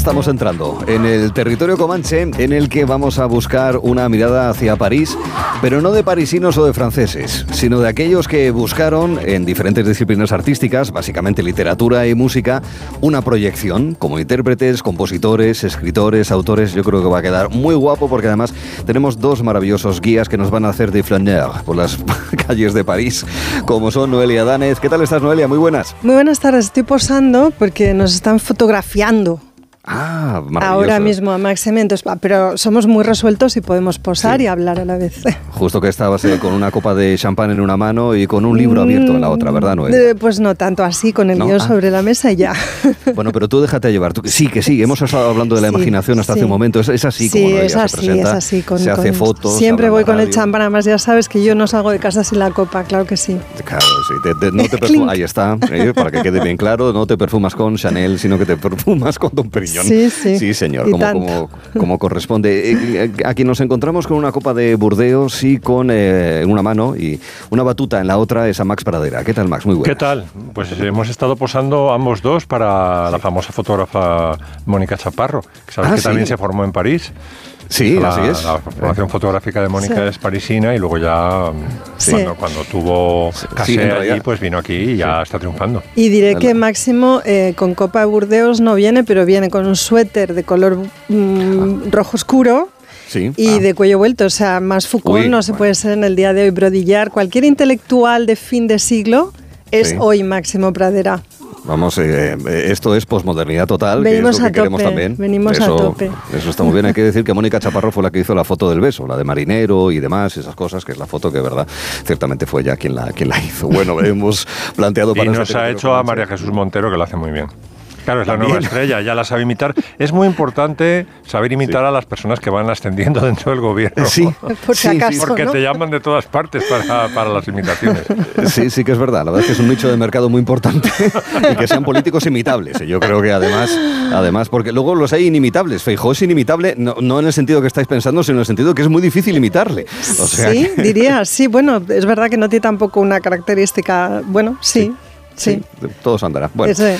estamos entrando en el territorio comanche en el que vamos a buscar una mirada hacia París, pero no de parisinos o de franceses, sino de aquellos que buscaron en diferentes disciplinas artísticas, básicamente literatura y música, una proyección como intérpretes, compositores, escritores, autores. Yo creo que va a quedar muy guapo porque además tenemos dos maravillosos guías que nos van a hacer de flaneur por las calles de París, como son Noelia Danez. ¿Qué tal estás, Noelia? Muy buenas. Muy buenas tardes. Estoy posando porque nos están fotografiando. Ah, Ahora mismo a Max Cementos, pero somos muy resueltos y podemos posar y hablar a la vez. Justo que estabas eh, con una copa de champán en una mano y con un libro abierto en la otra, ¿verdad, Noel? pues no tanto así, con el ¿No? Ah. sobre la mesa y ya. Bueno, pero tú déjate llevar. sí, que sí, hemos estado hablando de la imaginación hasta hace un momento. Es, así como sí, es así, se presenta. Es así, con, se hace fotos. Siempre voy con el champán, además ya sabes que yo no salgo de casa sin la copa, claro que sí. Claro, sí. no te perfumas, ahí está, ¿eh? para que quede bien claro, no te perfumas con Chanel, sino que te perfumas con Don Periñón. Sí, sí. Sí, señor, como, como, como, corresponde. Eh, eh, aquí nos encontramos con una copa de Burdeos y con eh, una mano y una batuta en la otra es a Max Pradera. ¿Qué tal, Max? Muy bueno. ¿Qué tal? Pues hemos estado posando ambos dos para la famosa fotógrafa Mónica Chaparro, que sabes Ah, que sí. también se formó en París. Sí, la, así es. La formación fotográfica de Mónica Sí. es parisina y luego ya Sí. cuando, cuando tuvo realidad. allí, pues vino aquí y ya está triunfando. Y diré que Máximo eh, con Copa de Burdeos no viene, pero viene con un suéter de color mm, rojo oscuro. Sí. Y Ah. de cuello vuelto, o sea, más Foucault Uy, no se bueno. puede ser en el día de hoy. Brodillar, cualquier intelectual de fin de siglo es Sí. hoy Máximo Pradera. Vamos, eh, eh, esto es posmodernidad total, Venimos que es lo a que queremos tope, también. venimos a tope. Eso está muy bien. Hay que decir que Mónica Chaparro fue la que hizo la foto del beso, la de marinero y demás, esas cosas, que es la foto que, de verdad, ciertamente fue ella quien la, quien la hizo. Bueno, hemos planteado Y para nos este ha hecho a María Jesús Montero, que lo hace muy bien. Claro, es la nueva estrella, ya la sabe imitar. Es muy importante saber imitar a las personas que van ascendiendo dentro del gobierno. Sí, Por si sí, sí. acaso. Porque ¿no? te llaman de todas partes para, para las imitaciones. Sí, sí que es verdad. La verdad es que es un nicho de mercado muy importante y que sean políticos imitables. Y Yo creo que además, además, porque luego los hay inimitables. Feijó es inimitable, no, no en el sentido que estáis pensando, sino en el sentido que es muy difícil imitarle. O sea sí, que- diría, sí, bueno, es verdad que no tiene tampoco una característica, bueno, sí, sí. sí, todo se andará. Bueno, Ese-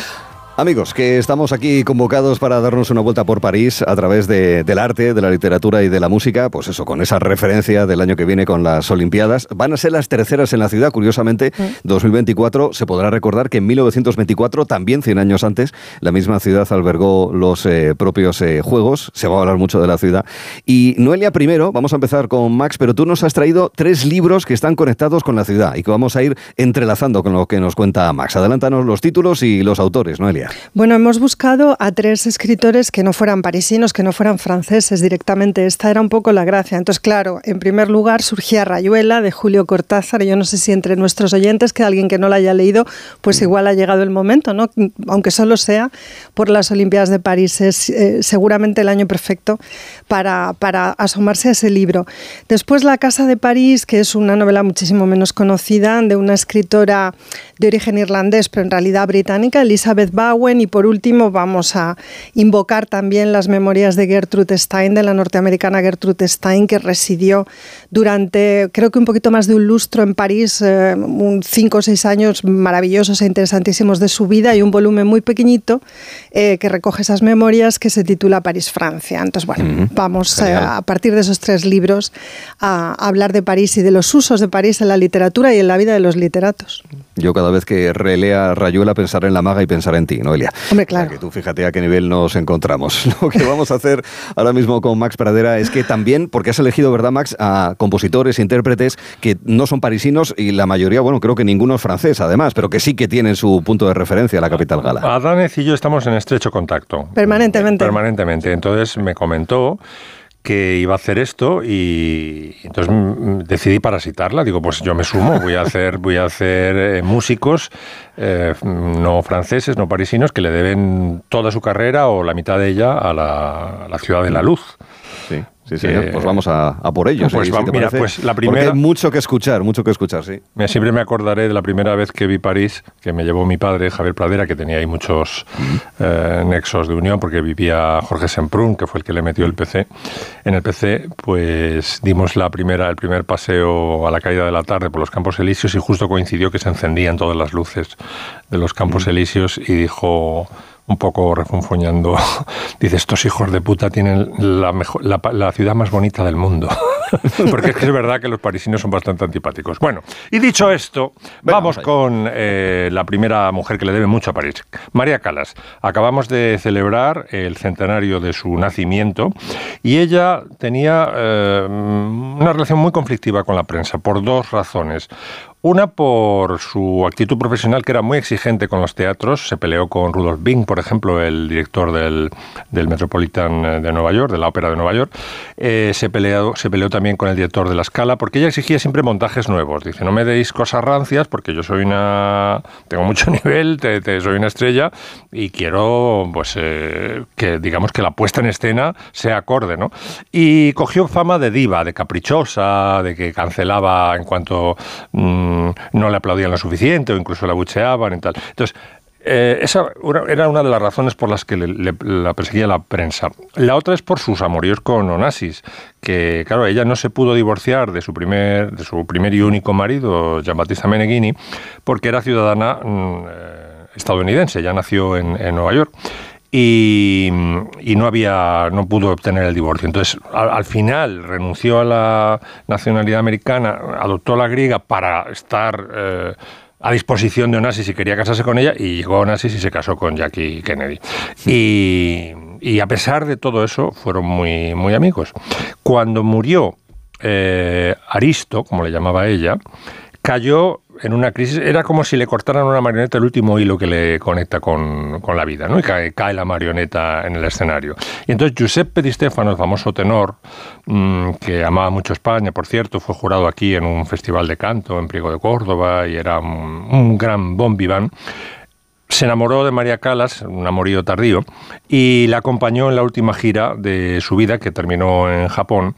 Amigos, que estamos aquí convocados para darnos una vuelta por París a través de- del arte, de la literatura y de la música, pues eso, con esa referencia del año que viene con las Olimpiadas. Van a ser las terceras en la ciudad, curiosamente, 2024. Se podrá recordar que en 1924, también 100 años antes, la misma ciudad albergó los eh, propios eh, Juegos. Se va a hablar mucho de la ciudad. Y Noelia, primero, vamos a empezar con Max, pero tú nos has traído tres libros que están conectados con la ciudad y que vamos a ir entrelazando con lo que nos cuenta Max. Adelántanos los títulos y los autores, Noelia. Bueno, hemos buscado a tres escritores que no fueran parisinos, que no fueran franceses directamente. Esta era un poco la gracia. Entonces, claro, en primer lugar surgía Rayuela de Julio Cortázar. Yo no sé si entre nuestros oyentes, que alguien que no la haya leído, pues igual ha llegado el momento, ¿no? Aunque solo sea por las Olimpiadas de París. Es eh, seguramente el año perfecto para, para asomarse a ese libro. Después La Casa de París, que es una novela muchísimo menos conocida, de una escritora de origen irlandés, pero en realidad británica, Elizabeth Bowen. Y por último vamos a invocar también las memorias de Gertrude Stein, de la norteamericana Gertrude Stein, que residió durante creo que un poquito más de un lustro en París, eh, un cinco o seis años maravillosos e interesantísimos de su vida y un volumen muy pequeñito eh, que recoge esas memorias que se titula París-Francia. Entonces, bueno, vamos eh, a partir de esos tres libros a hablar de París y de los usos de París en la literatura y en la vida de los literatos. Yo cada vez que relea Rayuela pensaré en la maga y pensaré en ti, Noelia. Hombre, O claro. sea, que tú fíjate a qué nivel nos encontramos. Lo que vamos a hacer ahora mismo con Max Pradera es que también, porque has elegido, ¿verdad, Max?, a compositores, intérpretes que no son parisinos y la mayoría, bueno, creo que ninguno es francés, además, pero que sí que tienen su punto de referencia, la capital gala. Adánez y yo estamos en estrecho contacto. Permanentemente. Permanentemente. Entonces me comentó que iba a hacer esto y entonces mm, decidí parasitarla. Digo, pues yo me sumo, voy a hacer, voy a hacer eh, músicos eh, no franceses, no parisinos, que le deben toda su carrera o la mitad de ella a la, a la ciudad de la luz. Sí, sí, señor. que- Pues vamos a, a por ellos. Pues ¿sí? va- ¿Sí te mira, pues la Porque primera- hay mucho que escuchar, mucho que escuchar, sí. Me- Siempre me acordaré de la primera vez que vi París, que me llevó mi padre, Javier Pradera, que tenía ahí muchos eh, nexos de unión, porque vivía Jorge Semprún, que fue el que le metió el PC. En el PC, pues dimos la primera, el primer paseo a la caída de la tarde por los Campos Elíseos y justo coincidió que se encendían todas las luces de los Campos Elíseos y dijo un poco refunfuñando, dice, estos hijos de puta tienen la, mejor, la, ciudad más bonita del mundo. Porque es que es verdad que los parisinos son bastante antipáticos. Bueno, y dicho esto, vamos con eh, la primera mujer que le debe mucho a París, María Calas. Acabamos de celebrar el centenario de su nacimiento y ella tenía eh, una relación muy conflictiva con la prensa por dos razones. Una por su actitud profesional, que era muy exigente con los teatros. Se peleó con Rudolf Bing, por ejemplo, el director del, del Metropolitan de Nueva York, de la Ópera de Nueva York. Eh, se, peleó, se peleó también con el director de la Scala, porque ella exigía siempre montajes nuevos. Dice, no me deis cosas rancias, porque yo soy una... tengo mucho nivel, soy una estrella, y quiero, pues, eh, que digamos que la puesta en escena sea acorde, ¿no? Y cogió fama de diva, de caprichosa, de que cancelaba en cuanto... Mm, no le aplaudían lo suficiente o incluso la bucheaban y tal. Entonces, eh, esa era una de las razones por las que la perseguía la prensa. La otra es por sus amoríos con Onassis, que claro, ella no se pudo divorciar de su primer, de su primer y único marido, Giambattista Meneghini, porque era ciudadana mm, eh, estadounidense, ya nació en, Nueva York. Y, no había no pudo obtener el divorcio entonces al, final renunció a la nacionalidad americana adoptó la griega para estar eh, a disposición de Onassis si quería casarse con ella y llegó Onassis y se casó con Jackie Kennedy. Y, a pesar de todo eso, fueron muy, muy amigos. Cuando murió eh, Aristo, como le llamaba ella, cayó en una crisis, era como si le cortaran una marioneta el último hilo que le conecta con, la vida, ¿no? Y cae, la marioneta en el escenario. Y entonces Giuseppe Di Stefano, el famoso tenor, mm, que amaba mucho España, por cierto, fue jurado aquí en un festival de canto en Priego de Córdoba y era un, gran bon vivant, se enamoró de María Calas, un amorío tardío, y la acompañó en la última gira de su vida, que terminó en Japón,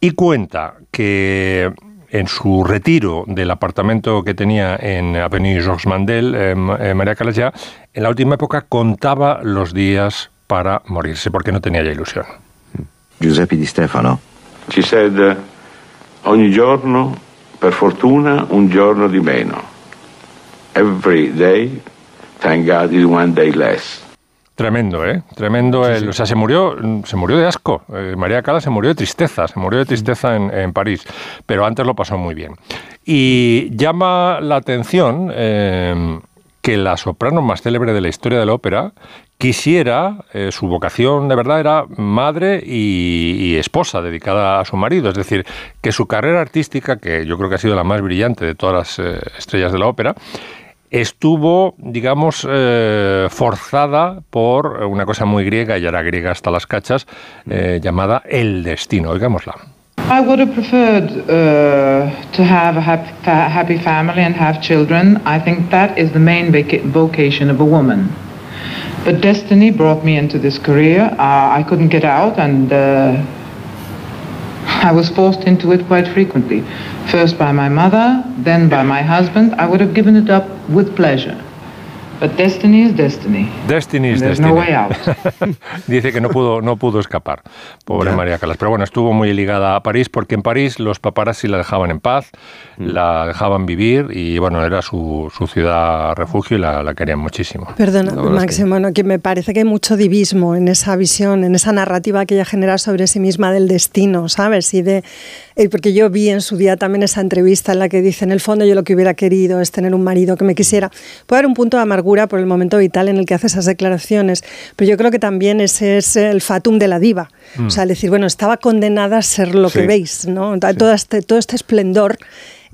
y cuenta que en su retiro del apartamento que tenía en Avenue Georges Mandel, en María Callas ya, en la última época contaba los días para morirse, porque no tenía ya ilusión. Giuseppe Di Stefano. Ci said ogni giorno, per fortuna, un giorno di meno. Every day, thank God, is one day less. Tremendo, ¿eh? Tremendo. O sea, se murió, se murió de asco. Eh, María Cala se murió de tristeza, se murió de tristeza en, París, pero antes lo pasó muy bien. Y llama la atención eh, que la soprano más célebre de la historia de la ópera quisiera, eh, su vocación de verdad era madre y, esposa dedicada a su marido, es decir, que su carrera artística, que yo creo que ha sido la más brillante de todas las estrellas de la ópera, estuvo, digamos, eh, forzada por una cosa muy griega, y era griega hasta las cachas, eh, llamada el destino. Oigámosla. I would have preferred uh, to have a happy, happy family and have children. I think that is the main vocation of a woman. But destiny brought me into this career. Uh, I couldn't get out and uh, I was forced into it quite frequently. First by my mother, then by my husband. I would have given it up with pleasure. But destiny is destiny. Destiny is destiny. No way out. Dice que no pudo, no pudo escapar, pobre María Calas. Pero bueno, estuvo muy ligada a París porque en París los paparazzi la dejaban en paz, mm. la dejaban vivir y bueno, era su, su ciudad refugio y la, la, querían muchísimo. Perdona, Máximo, que... que me parece que hay mucho divismo en esa visión, en esa narrativa que ella genera sobre sí misma del destino, ¿sabes? Y de eh, porque yo vi en su día también esa entrevista en la que dice, en el fondo yo lo que hubiera querido es tener un marido que me quisiera. Puede haber un punto de amargura por el momento vital en el que hace esas declaraciones, pero yo creo que también ese es el fatum de la diva. O sea, mm. decir, bueno, estaba condenada a ser lo que veis, ¿no? Todo, este, todo este esplendor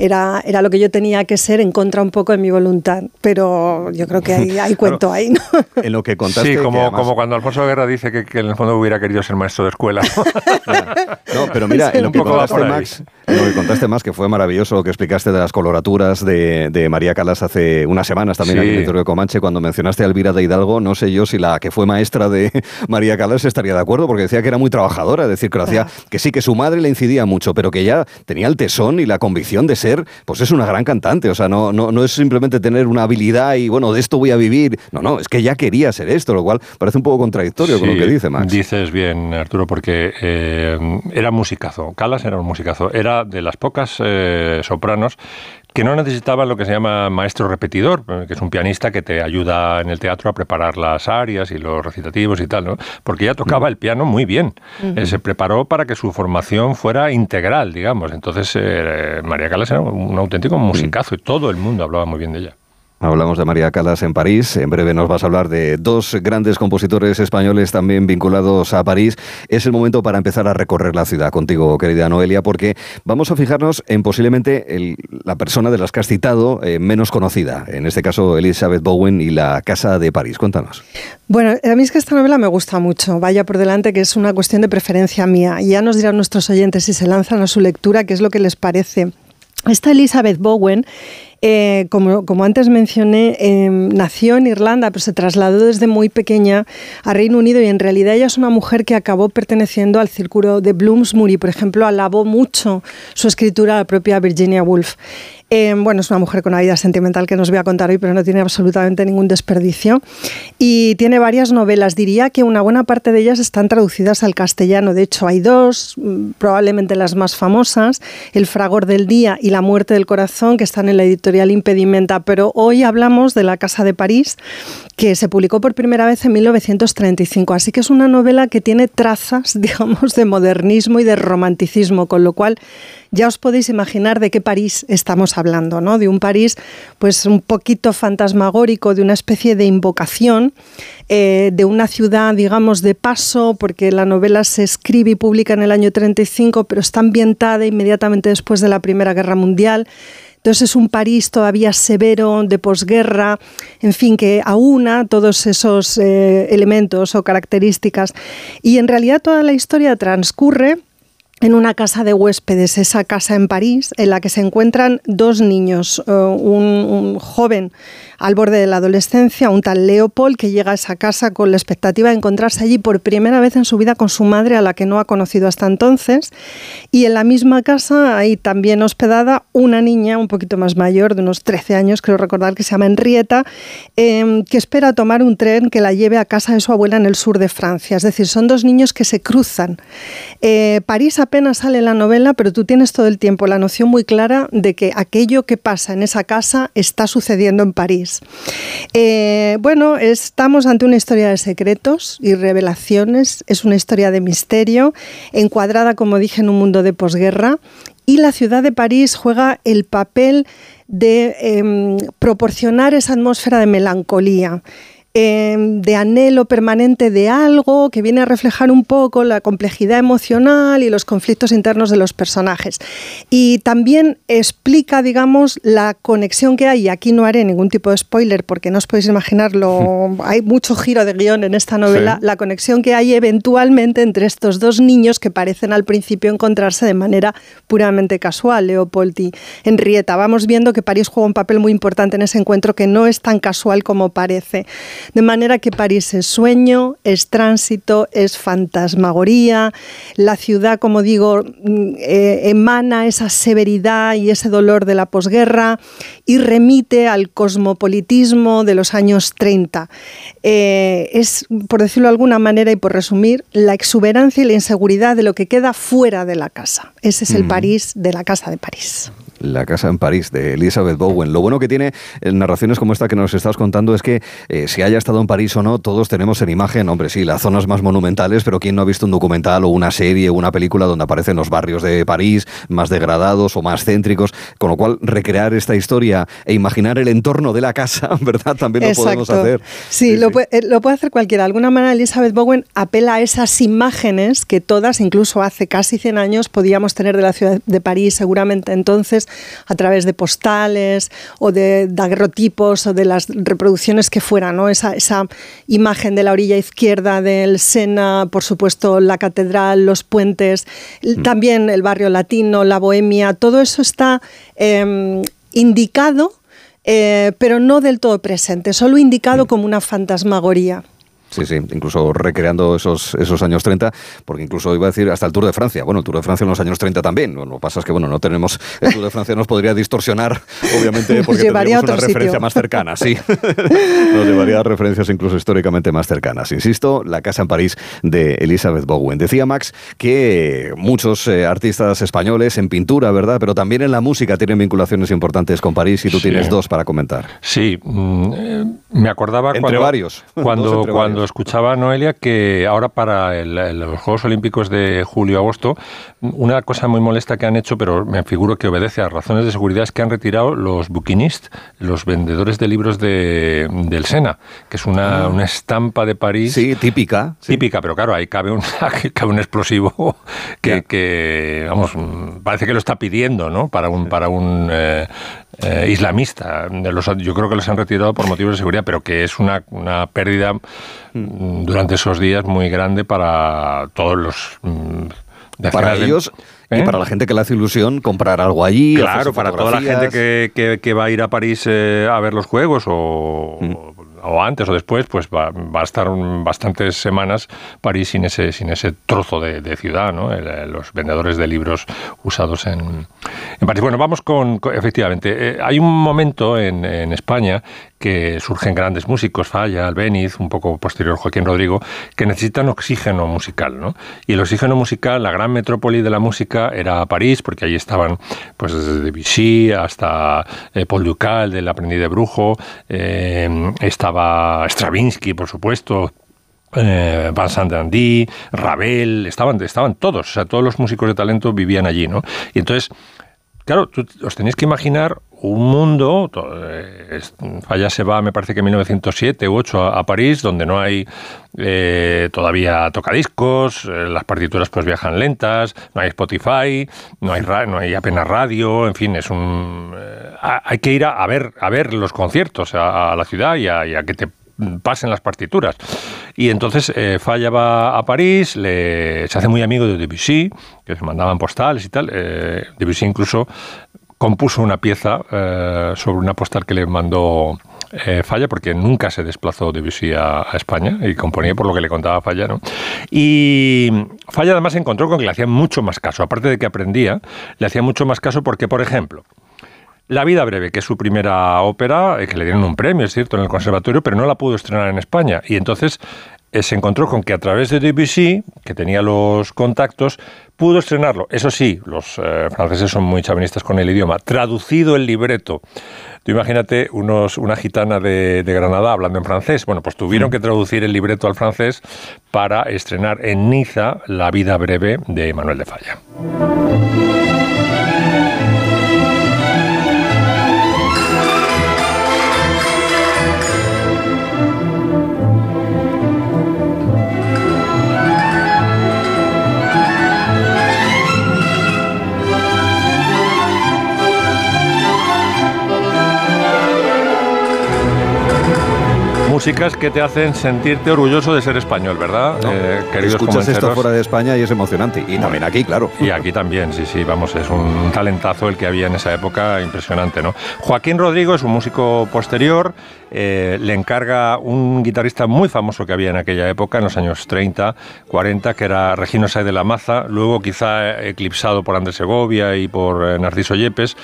era, era lo que yo tenía que ser en contra un poco de mi voluntad. Pero yo creo que hay, hay cuento ahí, ¿no? En lo que contaste. Sí, como, como cuando Alfonso Guerra dice que, que, en el fondo hubiera querido ser maestro de escuela. no, pero mira, en lo, que contaste, Max, en lo que contaste más, que fue maravilloso lo que explicaste de las coloraturas de, de María Calas hace unas semanas también aquí en el de Comanche, cuando mencionaste a Elvira de Hidalgo, no sé yo si la que fue maestra de María Calas estaría de acuerdo, porque decía que era muy trabajadora, es decir, que, hacía, que sí, que su madre le incidía mucho, pero que ella tenía el tesón y la convicción de ser pues es una gran cantante. O sea, no, no, no es simplemente tener una habilidad y, bueno, de esto voy a vivir. No, no, es que ya quería ser esto, lo cual parece un poco contradictorio con lo que dice Max. Dices bien, Arturo, porque eh, era musicazo. Calas era un musicazo. Era de las pocas eh, sopranos que no necesitaba lo que se llama maestro repetidor, que es un pianista que te ayuda en el teatro a preparar las arias y los recitativos y tal, ¿no? Porque ella tocaba el piano muy bien. Eh, se preparó para que su formación fuera integral, digamos. Entonces, eh, María Calas era un auténtico musicazo y todo el mundo hablaba muy bien de ella. Hablamos de María Calas en París. En breve nos vas a hablar de dos grandes compositores españoles también vinculados a París. Es el momento para empezar a recorrer la ciudad contigo, querida Noelia, porque vamos a fijarnos en posiblemente la persona de las que has citado eh, menos conocida. En este caso, Elizabeth Bowen y la Casa de París. Cuéntanos. Bueno, a mí es que esta novela me gusta mucho. Vaya por delante que es una cuestión de preferencia mía. Ya nos dirán nuestros oyentes si se lanzan a su lectura qué es lo que les parece. Esta Elizabeth Bowen eh, como, como, antes mencioné, em, nació en Irlanda, pero se trasladó desde muy pequeña a Reino Unido y en realidad ella es una mujer que acabó perteneciendo al círculo de Bloomsbury. Por ejemplo, alabó mucho su escritura a la propia Virginia Woolf. Eh, bueno, es una mujer con una vida sentimental que nos voy a contar hoy, pero no tiene absolutamente ningún desperdicio. Y tiene varias novelas. Diría que una buena parte de ellas están traducidas al castellano. De hecho, hay dos, mm, probablemente las más famosas, El fragor del día y La muerte del corazón, que están en la editorial Impedimenta. Pero hoy hablamos de La Casa de París, que se publicó por primera vez en 1935. Así que es una novela que tiene trazas, digamos, de modernismo y de romanticismo, con lo cual ya os podéis imaginar de qué París estamos hablando, ¿no? De un París, pues un poquito fantasmagórico, de una especie de invocación, eh, de una ciudad, digamos, de paso, porque la novela se escribe y publica en el año 35, pero está ambientada inmediatamente después de la Primera Guerra Mundial. Entonces es un París todavía severo, de posguerra, en fin, que aúna todos esos eh, elementos o características. Y en realidad toda la historia transcurre en una casa de huéspedes, esa casa en París, en la que se encuentran dos niños, eh, un, joven al borde de la adolescencia, un tal Leopold, que llega a esa casa con la expectativa de encontrarse allí por primera vez en su vida con su madre, a la que no ha conocido hasta entonces, y en la misma casa hay también hospedada una niña un poquito más mayor, de unos 13 años, creo recordar que se llama Henrietta, em, que espera tomar un tren que la lleve a casa de su abuela en el sur de Francia. Es decir, son dos niños que se cruzan. Eh, París apenas sale la novela, pero tú tienes todo el tiempo la noción muy clara de que aquello que pasa en esa casa está sucediendo en París. Eh, bueno, estamos ante una historia de secretos y revelaciones, es una historia de misterio, encuadrada, como dije, en un mundo de posguerra, y la ciudad de París juega el papel de em, proporcionar esa atmósfera de melancolía. Em, de anhelo permanente de algo que viene a reflejar un poco la complejidad emocional y los conflictos internos de los personajes. Y también explica, digamos, la conexión que hay, y aquí no haré ningún tipo de spoiler porque no os podéis imaginarlo, hay mucho giro de guion en esta novela, la conexión que hay eventualmente entre estos dos niños que parecen al principio encontrarse de manera puramente casual, Leopold y Henrietta. Vamos viendo que París juega un papel muy importante en ese encuentro que no es tan casual como parece. De manera que París es sueño, es tránsito, es fantasmagoría. La ciudad, como digo, mm, eh, emana esa severidad y ese dolor de la posguerra y remite al cosmopolitismo de los años 30. Eh, es, por decirlo de alguna manera y por resumir, la exuberancia y la inseguridad de lo que queda fuera de la casa. Ese es el París de la Casa de París. La casa en París de Elizabeth Bowen. Lo bueno que tiene en narraciones como esta que nos estás contando es que eh, si haya estado en París o no, todos tenemos en imagen, hombre, sí, las zonas más monumentales, pero ¿quién no ha visto un documental o una serie o una película donde aparecen los barrios de París más degradados o más céntricos? Con lo cual, recrear esta historia e imaginar el entorno de la casa, ¿verdad? También lo podemos hacer. Sí, lo, Puede, eh, lo, Puede, hacer cualquiera. De alguna manera, Elizabeth Bowen apela a esas imágenes que todas, incluso hace casi 100 años, podíamos tener de la ciudad de París, seguramente entonces a través de postales o de daguerrotipos o de las reproducciones que fueran, ¿no? Esa, esa imagen de la orilla izquierda del Sena, por supuesto la catedral, los puentes, mm. también el barrio latino, la bohemia, todo eso está em, indicado, eh, pero no del todo presente, solo indicado mm. como una fantasmagoría. Sí, sí, incluso recreando esos, esos años 30, porque incluso iba a decir hasta el Tour de Francia. Bueno, el Tour de Francia en los años 30 también. Lo que pasa es que, bueno, no tenemos. El Tour de Francia nos podría distorsionar, obviamente, porque tendríamos una referencia más cercana, sí. nos llevaría a referencias incluso históricamente más cercanas. Insisto, la casa en París de Elizabeth Bowen. Decía Max que muchos eh, artistas españoles en pintura, ¿verdad? Pero también en la música tienen vinculaciones importantes con París y tú tienes dos para comentar. Sí, mm, eh, me acordaba entre cuando, varios. Cuando, cuando escuchaba a Noelia que ahora para los Juegos Olímpicos de julio-agosto, una cosa muy molesta que han hecho, pero me figuro que obedece a razones de seguridad, es que han retirado los bouquinistes, los vendedores de libros de, del Sena, que es una, ah. una estampa de París. Sí, típica. Típica, pero claro, ahí cabe un, cabe un explosivo que, que, vamos, parece que lo está pidiendo, ¿no? Para un, para un eh, eh, islamista. yo creo que los han retirado por motivos de seguridad, pero que es una, una pérdida mm, durante esos días muy grande para todos los... Mm, para ellos y ¿Eh? para la gente que le hace ilusión comprar algo allí. Claro, para toda la gente que, que, va a ir a París eh, a ver los juegos o, mm o antes o después, pues va, a estar bastantes semanas París sin ese, sin ese trozo de, ciudad, ¿no? los vendedores de libros usados en, en París. Bueno, vamos con, efectivamente, eh, hay un momento en, en, España que surgen grandes músicos, Falla, Albeniz, un poco posterior Joaquín Rodrigo, que necesitan oxígeno musical, ¿no? Y el oxígeno musical, la gran metrópoli de la música era París, porque allí estaban, pues desde Debussy hasta eh, Paul Ducal, del Aprendiz de Brujo, eh, estaba Stravinsky, por supuesto, eh, Vincent Dandy, Ravel, estaban, estaban todos, o sea, todos los músicos de talento vivían allí, ¿no? Y entonces, claro, os tenéis que imaginar un mundo, eh, Falla se va, me parece que en 1907 u 8 a, París, donde no hay eh, todavía tocadiscos, eh, las partituras pues viajan lentas, no hay Spotify, no hay, no hay apenas radio, en fin, es un... hay que ir a, ver, a ver los conciertos a, la ciudad y a, que te pasen las partituras. Y entonces Falla va a París, le, se hace muy amigo de Debussy, que se mandaban postales y tal. Debussy incluso compuso una pieza eh, sobre una postal que le mandó eh, Falla, porque nunca se desplazó Debussy a, a, España y componía por lo que le contaba Falla. ¿no? Y Falla además se encontró con que le hacía mucho más caso. Aparte de que aprendía, le hacía mucho más caso porque, por ejemplo, la vida breve, que es su primera ópera, eh, que le dieron un premio, es cierto, en el conservatorio, pero no la pudo estrenar en España. Y entonces se encontró con que a través de Debussy, que tenía los contactos, pudo estrenarlo. Eso sí, los eh, franceses son muy chavinistas con el idioma. Traducido el libreto. Tú imagínate unos, una gitana de, de Granada hablando en francés. Bueno, pues tuvieron que traducir el libreto al francés para estrenar en Niza La vida breve de Manuel de Falla. Músicas que te hacen sentirte orgulloso de ser español, ¿verdad? Eh, queridos Escuchas esto fuera de España y es emocionante. Y también aquí, claro. Y aquí también, sí, sí, vamos, es un talentazo el que había en esa época, impresionante, ¿no? Joaquín Rodrigo es un músico posterior, eh, le encarga un guitarrista muy famoso que había en aquella época, en los años 30, 40, que era Regino Say de la Maza, luego quizá eclipsado por Andrés Segovia y por eh, Narciso Yepes,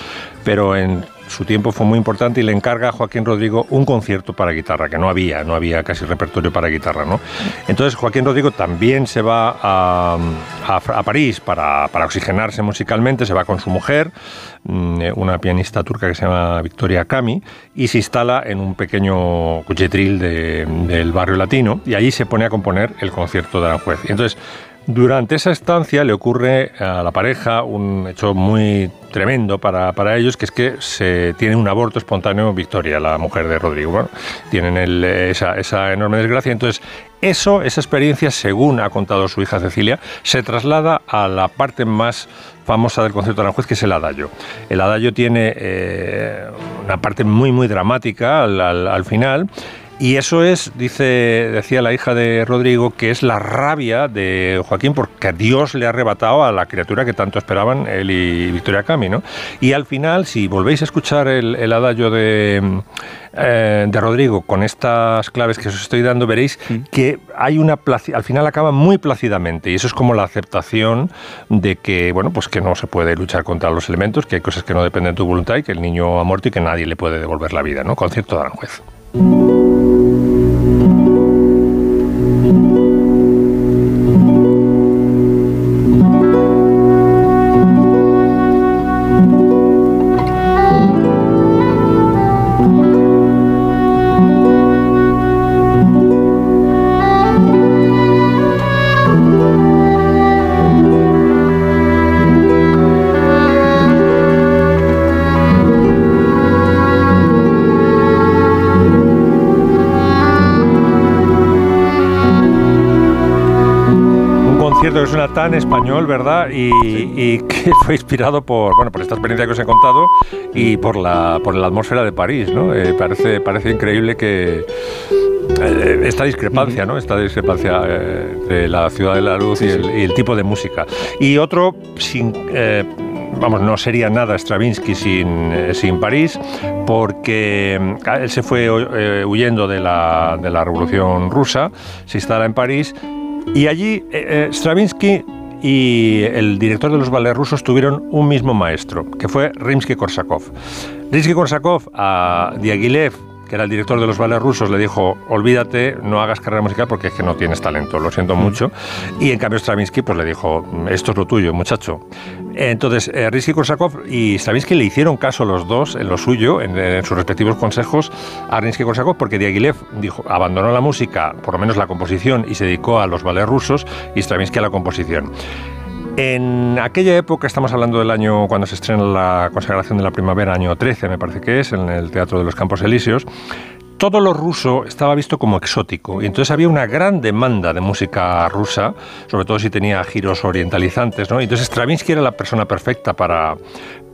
pero en su tiempo fue muy importante y le encarga a Joaquín Rodrigo un concierto para guitarra, que no había, no había casi repertorio para guitarra, ¿no? Entonces Joaquín Rodrigo también se va a, a, París para, oxigenarse musicalmente, se va con su mujer, mm, una pianista turca que se llama Victoria Cami, y se instala en un pequeño cuchetril de, del barrio latino, y allí se pone a componer el concierto de Aranjuez. Y entonces durante esa estancia le ocurre a la pareja un hecho muy tremendo para, para ellos, que es que se tiene un aborto espontáneo Victoria, la mujer de Rodrigo. Tienen esa, esa enorme desgracia. Entonces, eso, esa experiencia, según ha contado su hija Cecilia, se traslada a la parte más famosa del concierto de Aranjuez, que es el adagio. El adagio tiene eh, una parte muy, muy dramática al final Y eso es, dice, decía la hija de Rodrigo, que es la rabia de Joaquín porque Dios le ha arrebatado a la criatura que tanto esperaban él y Victoria Cami, ¿no? Y al final, si volvéis a escuchar el, el adagio de, eh, de Rodrigo con estas claves que os estoy dando, veréis que hay una al final acaba muy plácidamente y eso es como la aceptación de que, bueno, pues que no se puede luchar contra los elementos, que hay cosas que no dependen de tu voluntad y que el niño ha muerto y que nadie le puede devolver la vida, ¿no? Concierto de Aranjuez. Tan español, ¿verdad? Y, que fue inspirado por, bueno, por esta experiencia que os he contado y por la, por la atmósfera de París, ¿no? Eh, parece, parece increíble que eh, esta discrepancia, ¿no? Esta discrepancia eh, entre la ciudad de la luz y, el, tipo de música. Y otro, sin, vamos, no sería nada Stravinsky sin, sin París, porque él se fue huyendo de la, de la Revolución Rusa, se instala en París y allí eh, eh, Stravinsky y el director de los ballets rusos tuvieron un mismo maestro, que fue Rimsky-Korsakov. Rimsky-Korsakov a Diaghilev que era el director de los ballets rusos, le dijo, olvídate, no hagas carrera musical porque es que no tienes talento, lo siento mucho. Y en cambio Stravinsky pues le dijo, esto es lo tuyo, muchacho. Entonces, eh, Rinsky-Korsakov y Stravinsky le hicieron caso los dos en lo suyo, en, sus respectivos consejos, a Rinsky-Korsakov porque Diaghilev dijo, abandonó la música, por lo menos la composición, y se dedicó a los ballets rusos, y Stravinsky a la composición. En aquella época, estamos hablando del año cuando se estrena la consagración de la primavera, año 13 me parece que es, en el Teatro de los Campos Elíseos, todo lo ruso estaba visto como exótico y entonces había una gran demanda de música rusa, sobre todo si tenía giros orientalizantes, ¿no? Entonces Stravinsky era la persona perfecta para,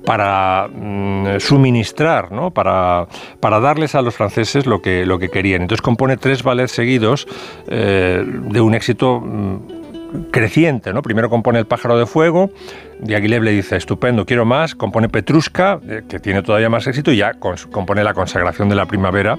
para mm, suministrar, ¿no? para, para darles a los franceses lo que, lo que querían. Entonces compone tres ballets seguidos eh, de un éxito mm, creciente, ¿no? Primero compone El pájaro de fuego, Diaghilev le dice, estupendo, quiero más, compone Petrushka, eh, que tiene todavía más éxito, y ya compone La consagración de la primavera,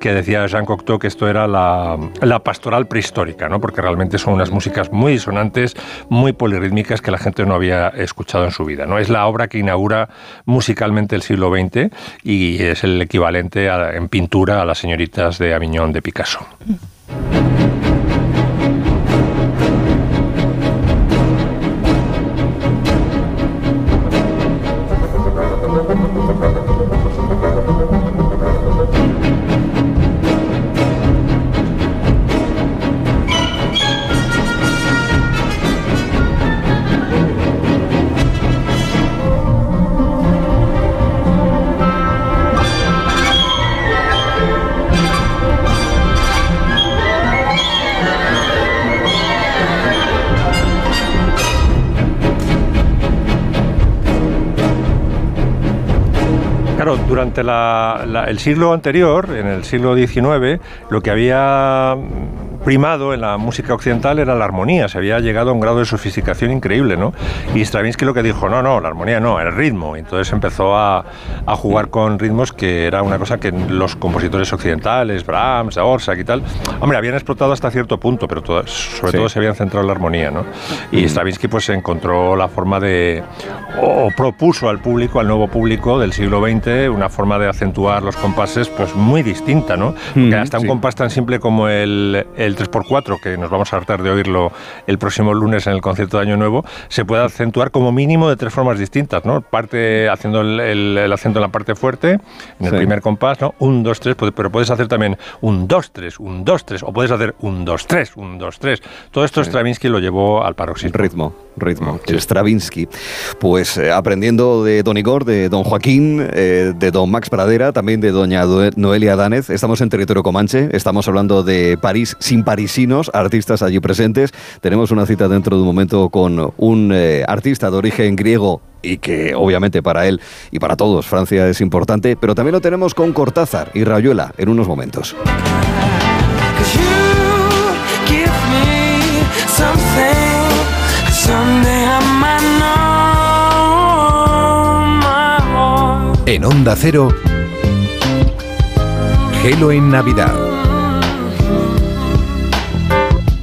que decía Jean Cocteau que esto era la, pastoral prehistórica, ¿no? Porque realmente son unas músicas muy disonantes, muy polirrítmicas que la gente no había escuchado en su vida, ¿no? Es la obra que inaugura musicalmente el siglo XX y es el equivalente en pintura a las señoritas de Aviñón de Picasso. Durante el siglo anterior, en el siglo XIX, lo que había primado en la música occidental era la armonía, se había llegado a un grado de sofisticación increíble, ¿no? Y Stravinsky lo que dijo, no, no, la armonía no, el ritmo. Entonces empezó a, a jugar con ritmos que era una cosa que los compositores occidentales, Brahms, Orsak y tal, hombre, habían explotado hasta cierto punto, pero sobre todo se habían centrado en la armonía, ¿no? Y Stravinsky pues encontró la forma de, o propuso al público, al nuevo público del siglo XX, una forma de acentuar los compases pues muy distinta, ¿no? Que hasta un compás tan simple como el, el 3x4, que nos vamos a hartar de oírlo el próximo lunes en el concierto de Año Nuevo, se puede acentuar como mínimo de tres formas distintas, ¿no? Parte haciendo el, acento en la parte fuerte, en el primer compás, ¿no? Un, dos, tres, pero puedes hacer también un, dos, tres, un, dos, tres, o puedes hacer un, dos, tres, un, dos, tres. Todo esto Stravinsky lo llevó al paroxismo. Ritmo, ritmo. Stravinsky. Pues eh, aprendiendo de Don Igor, de Don Joaquín, eh, de Don Max Pradera, también de Doña Noelia Danez, estamos en territorio comanche, estamos hablando de París sin parisinos, artistas allí presentes. Tenemos una cita dentro de un momento con un eh, artista de origen griego y que obviamente para él y para todos Francia es importante, pero también lo tenemos con Cortázar y Rayuela en unos momentos. En Onda Cero, Gelo en Navidad.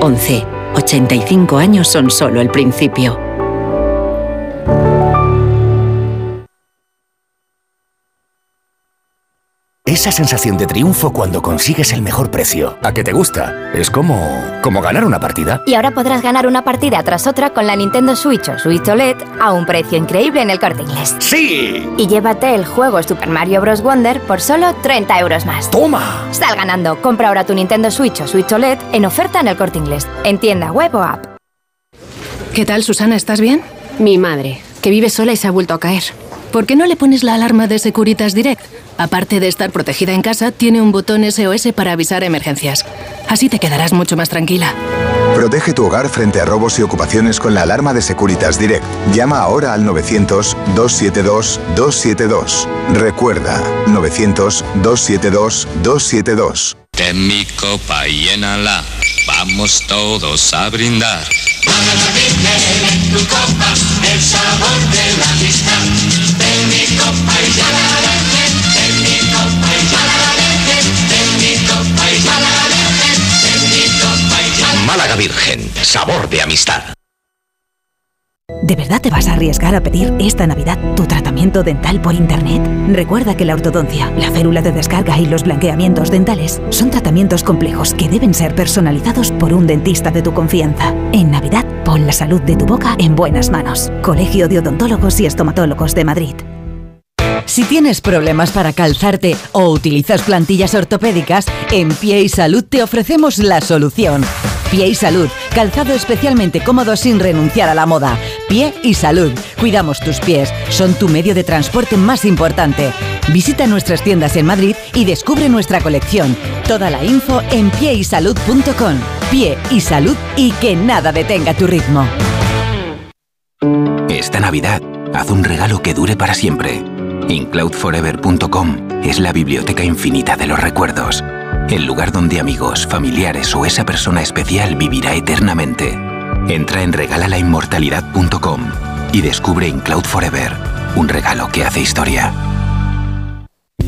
11. 85 años son solo el principio. Esa sensación de triunfo cuando consigues el mejor precio. ¿A qué te gusta? Es como. como ganar una partida. Y ahora podrás ganar una partida tras otra con la Nintendo Switch o Switch OLED a un precio increíble en el corte inglés. ¡Sí! Y llévate el juego Super Mario Bros. Wonder por solo 30 euros más. ¡Toma! Sal ganando. Compra ahora tu Nintendo Switch o Switch OLED en oferta en el corte inglés. En tienda web o app. ¿Qué tal, Susana? ¿Estás bien? Mi madre, que vive sola y se ha vuelto a caer. ¿Por qué no le pones la alarma de Securitas Direct? Aparte de estar protegida en casa, tiene un botón SOS para avisar emergencias. Así te quedarás mucho más tranquila. Protege tu hogar frente a robos y ocupaciones con la alarma de Securitas Direct. Llama ahora al 900-272-272. Recuerda, 900-272-272. Ten mi copa y llénala, vamos todos a brindar. tu copa el sabor de la amistad. Málaga Virgen, sabor de amistad. ¿De verdad te vas a arriesgar a pedir esta Navidad tu tratamiento dental por Internet? Recuerda que la ortodoncia, la férula de descarga y los blanqueamientos dentales son tratamientos complejos que deben ser personalizados por un dentista de tu confianza. En Navidad, pon la salud de tu boca en buenas manos. Colegio de Odontólogos y Estomatólogos de Madrid. Si tienes problemas para calzarte o utilizas plantillas ortopédicas, en Pie y Salud te ofrecemos la solución. Pie y Salud, calzado especialmente cómodo sin renunciar a la moda. Pie y Salud, cuidamos tus pies, son tu medio de transporte más importante. Visita nuestras tiendas en Madrid y descubre nuestra colección. Toda la info en pieysalud.com. Pie y Salud y que nada detenga tu ritmo. Esta Navidad, haz un regalo que dure para siempre. incloudforever.com es la biblioteca infinita de los recuerdos. El lugar donde amigos, familiares o esa persona especial vivirá eternamente. Entra en regalalainmortalidad.com y descubre Incloud Forever, un regalo que hace historia.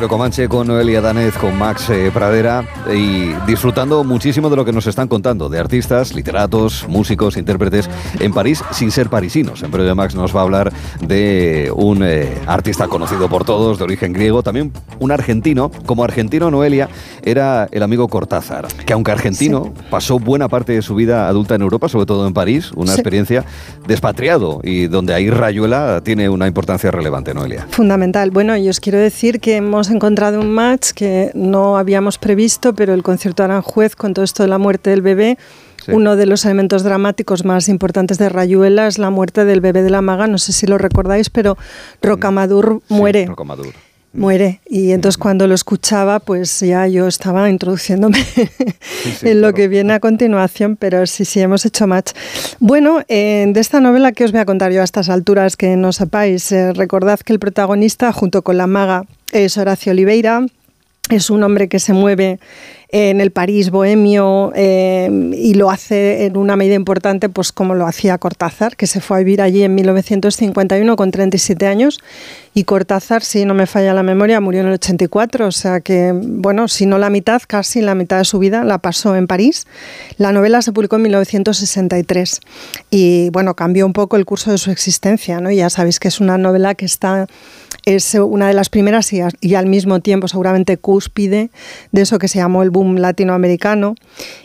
Territorio comanche con Noelia Danez, con Max eh, Pradera y disfrutando muchísimo de lo que nos están contando, de artistas, literatos, músicos, intérpretes en París sin ser parisinos. En breve Max nos va a hablar de un eh, artista conocido por todos, de origen griego, también un argentino. Como argentino, Noelia era el amigo Cortázar, que aunque argentino, pasó buena parte de su vida adulta en Europa, sobre todo en París, una experiencia despatriado y donde ahí Rayuela tiene una importancia relevante, Noelia. Fundamental. Bueno, yo os quiero decir que hemos encontrado un match que no habíamos previsto, pero el concierto Aranjuez con todo esto de la muerte del bebé Uno de los elementos dramáticos más importantes de Rayuela es la muerte del bebé de la maga. No sé si lo recordáis, pero Rocamadur muere. Rocamadur muere. Y entonces cuando lo escuchaba, pues ya yo estaba introduciéndome en lo que viene a continuación, pero sí, sí, hemos hecho match. Bueno, eh, de esta novela que os voy a contar yo a estas alturas, que no sepáis, eh, recordad que el protagonista, junto con la maga, es Horacio Oliveira, es un hombre que se mueve en el París bohemio eh, y lo hace en una medida importante, pues como lo hacía Cortázar, que se fue a vivir allí en 1951 con 37 años. Y Cortázar, si no me falla la memoria, murió en el 84, o sea que, bueno, si no la mitad, casi la mitad de su vida la pasó en París. La novela se publicó en 1963 y, bueno, cambió un poco el curso de su existencia, ¿no? Ya sabéis que es una novela que está es una de las primeras y, al mismo tiempo seguramente cúspide de eso que se llamó el boom latinoamericano.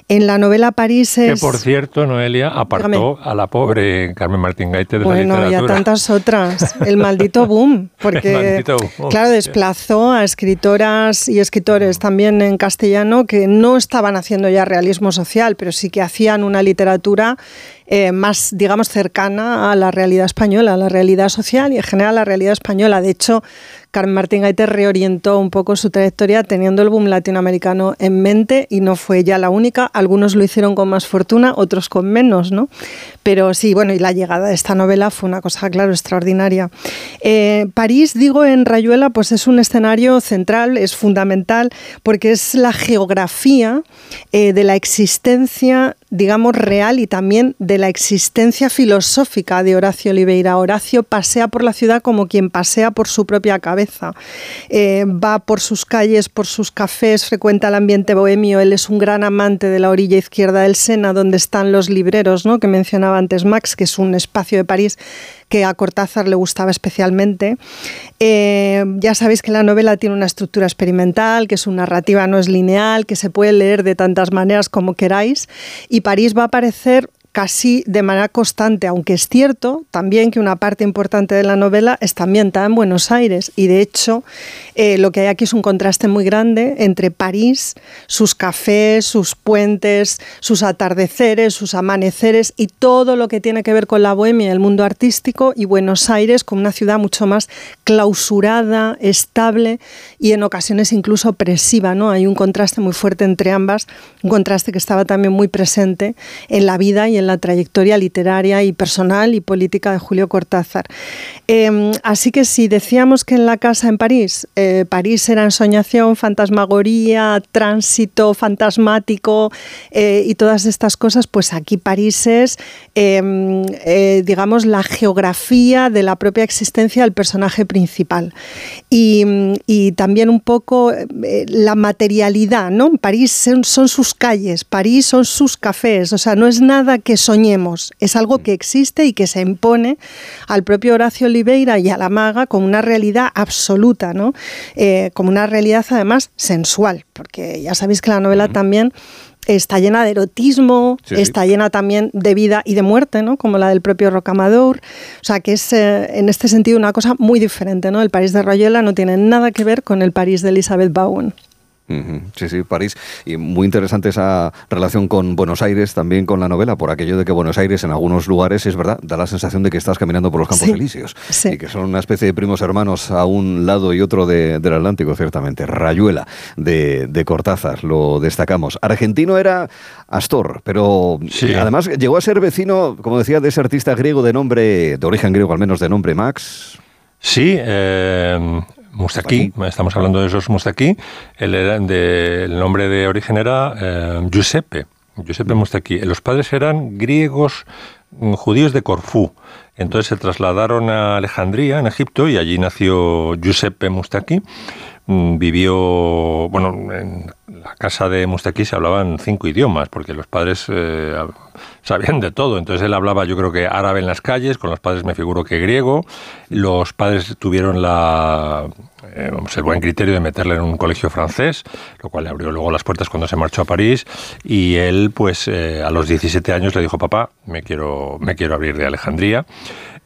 En la novela París es... Que por cierto, Noelia apartó a la pobre Carmen Martín Gaite de la literatura. Bueno, y a tantas otras. El maldito boom. Porque, claro, desplazó a escritoras y escritores también en castellano que no estaban haciendo ya realismo social, pero sí que hacían una literatura eh, más, digamos, cercana a la realidad española, a la realidad social y en general a la realidad española. De hecho, Carmen Martín Gaite reorientó un poco su trayectoria teniendo el boom latinoamericano en mente y no fue ya la única. Algunos lo hicieron con más fortuna, otros con menos, ¿no? Pero sí, bueno, y la llegada de esta novela fue una cosa, claro, extraordinaria. Eh, París, digo, en Rayuela, pues es un escenario central, es fundamental, porque es la geografía eh, de la existencia digamos, real y también de la existencia filosófica de Horacio Oliveira. Horacio pasea por la ciudad como quien pasea por su propia cabeza. Eh, va por sus calles, por sus cafés, frecuenta el ambiente bohemio. Él es un gran amante de la orilla izquierda del Sena, donde están los libreros, ¿no? que mencionaba antes Max, que es un espacio de París que a Cortázar le gustaba especialmente. Eh, ya sabéis que la novela tiene una estructura experimental, que su narrativa no es lineal, que se puede leer de tantas maneras como queráis, y París va a aparecer casi de manera constante, aunque es cierto también que una parte importante de la novela está ambientada en Buenos Aires y de hecho eh, lo que hay aquí es un contraste muy grande entre París, sus cafés, sus puentes, sus atardeceres, sus amaneceres y todo lo que tiene que ver con la bohemia el mundo artístico y Buenos Aires como una ciudad mucho más clausurada, estable y en ocasiones incluso opresiva. ¿no? Hay un contraste muy fuerte entre ambas, un contraste que estaba también muy presente en la vida y en la trayectoria literaria y personal y política de Julio Cortázar. Em, así que si decíamos que en la casa en París, eh, París era ensoñación, fantasmagoría, tránsito fantasmático eh, y todas estas cosas, pues aquí París es, em, eh, digamos, la geografía de la propia existencia del personaje principal. Y, también un poco la materialidad, ¿no? París son sus calles, París son sus cafés, o sea, no es nada que soñemos, es algo que existe y que se impone al propio Horacio Oliveira y a la maga como una realidad absoluta, ¿no? Eh, como una realidad además sensual, porque ya sabéis que la novela también está llena de erotismo, está llena también de vida y de muerte, ¿no? como la del propio Rocamadour. O sea, que es eh, en este sentido una cosa muy diferente. ¿no? El París de Rayuela no tiene nada que ver con el París de Elizabeth Bowen. Sí, sí, París. Y muy interesante esa relación con Buenos Aires, también con la novela, por aquello de que Buenos Aires en algunos lugares, es verdad, da la sensación de que estás caminando por los Campos Elíseos. Y que son una especie de primos hermanos a un lado y otro del Atlántico, ciertamente. Rayuela de, de, Cortázar, lo destacamos. Argentino era Astor, pero además llegó a ser vecino, como decía, de ese artista griego de nombre, de origen griego al menos, de nombre Max. Sí, eh, Mustaki, estamos hablando de esos Mustaki, el, el nombre de origen era eh, Giuseppe, Giuseppe mm. Mustaki. Los padres eran griegos mm, judíos de Corfú Entonces se trasladaron a Alejandría, en Egipto, y allí nació Giuseppe Mustaki. Mm, Vivió, bueno, en la casa de Mustaki se hablaban cinco idiomas, porque los padres eh, sabían de todo. Entonces él hablaba, yo creo que árabe en las calles, con los padres me figuro que griego. Los padres tuvieron la, eh, el buen criterio de meterle en un colegio francés, lo cual le abrió luego las puertas cuando se marchó a París. Y él, pues eh, a los 17 años le dijo, papá, me quiero, me quiero abrir de Alejandría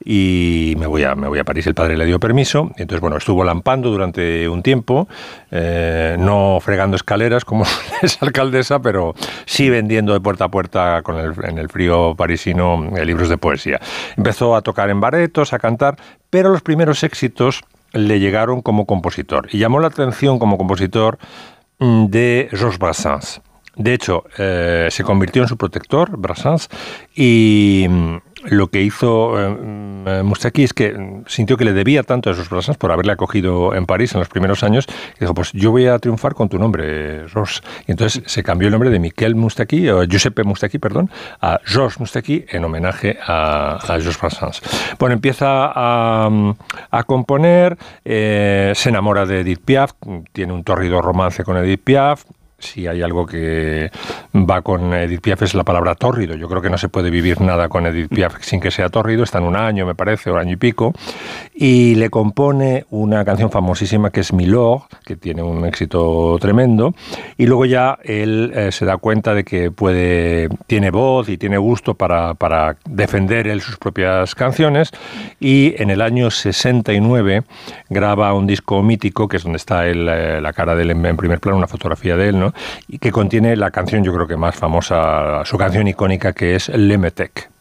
y me voy a, me voy a París. El padre le dio permiso, entonces, bueno, estuvo lampando durante un tiempo, eh, no fregando escaleras como es alcaldesa, pero sí vendiendo de puerta a puerta con el, en el frío parisino eh, libros de poesía. Empezó a tocar en baretos, a cantar, pero los primeros éxitos le llegaron como compositor y llamó la atención como compositor mm, de Georges Brassens. De hecho, eh, se convirtió en su protector, Brassens, y mm, lo que hizo eh, mm, es que mm, sintió que le debía tanto a esos Brassens por haberle acogido en París en los primeros años, que dijo, pues yo voy a triunfar con tu nombre, Georges. Y entonces se cambió el nombre de Miquel Mustaki, o Giuseppe Mustaki, perdón, a Georges Mustaki en homenaje a, a Georges Brassens. Bueno, empieza a, a componer, eh, se enamora de Edith Piaf, tiene un torrido romance con Edith Piaf, si hay algo que va con Edith Piaf es la palabra tórrido. Yo creo que no se puede vivir nada con Edith Piaf sin que sea tórrido. Está en un año, me parece, un año y pico. Y le compone una canción famosísima que es Milord, que tiene un éxito tremendo. Y luego ya él eh, se da cuenta de que puede, tiene voz y tiene gusto para, para defender él sus propias canciones. Y en el año 69 graba un disco mítico, que es donde está él, eh, la cara de él en, primer plano, una fotografía de él, ¿no? y que contiene la canción yo creo que más famosa, su canción icónica que es Le Metec.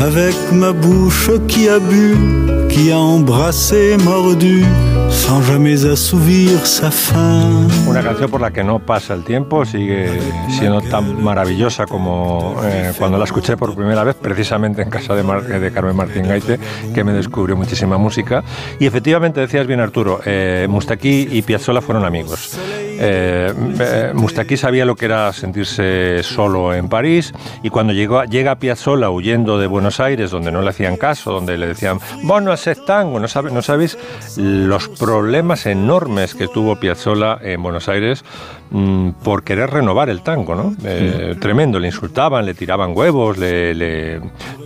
Avec ma bouche qui a bu, qui a embrassé, mordu, sans jamais assouvir sa faim. Una canción por la que no pasa el tiempo, sigue siendo tan maravillosa como eh, cuando la escuché por primera vez, precisamente en casa de, Mar- de Carmen Martín Gaite, que me descubrió muchísima música. Y efectivamente, decías bien Arturo, eh, Mustaki y Piazzolla fueron amigos. Eh, eh, Mustaki sabía lo que era sentirse solo en París y cuando llegó, llega Piazzolla huyendo de Buenos Aires, donde no le hacían caso, donde le decían, vos no tango, no, sabe- no sabéis los problemas enormes que tuvo Piazzolla en Buenos Aires mm, por querer renovar el tango, ¿no? Eh, Tremendo, le insultaban, le tiraban huevos, le, le-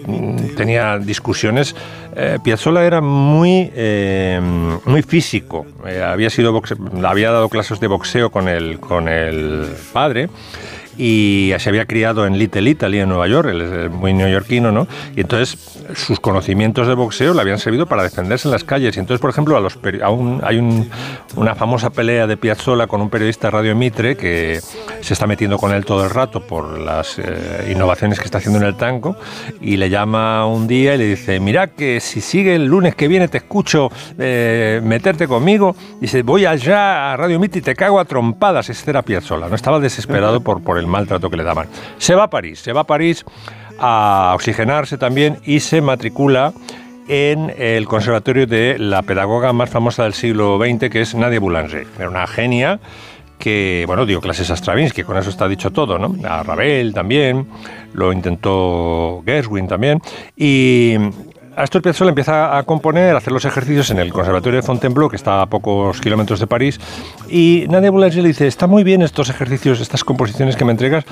mm, tenía discusiones. Eh, Piazzolla era muy, eh, muy físico, Eh, había, sido boxe- había dado clases de boxeo con el, con el padre y se había criado en Little Italy, en Nueva York, él es eh, muy neoyorquino, ¿no? Y entonces sus conocimientos de boxeo le habían servido para defenderse en las calles. Y entonces, por ejemplo, a los a un- hay un- una famosa pelea de Piazzolla con un periodista Radio Mitre que se está metiendo con él todo el rato por las eh, innovaciones que está haciendo en el tango y le llama un día y le dice, mira que si sigue el lunes que viene te escucho eh, meterte conmigo, dice, voy allá a Radio Mitre y te cago a trompadas. Este era Piazzolla, ¿no? Estaba desesperado por, por el maltrato que le daban. Se va a París, se va a París a oxigenarse también y se matricula en el conservatorio de la pedagoga más famosa del siglo XX, que es Nadia Boulanger. Era una genia que, bueno, dio clases a Stravinsky, con eso está dicho todo, ¿no? A Ravel también, lo intentó Gershwin también, y Astor Piazzolla empieza a componer, a hacer los ejercicios en el Conservatorio de Fontainebleau, que está a pocos kilómetros de París, y Nadia Boulanger le dice, está muy bien estos ejercicios, estas composiciones que me entregas,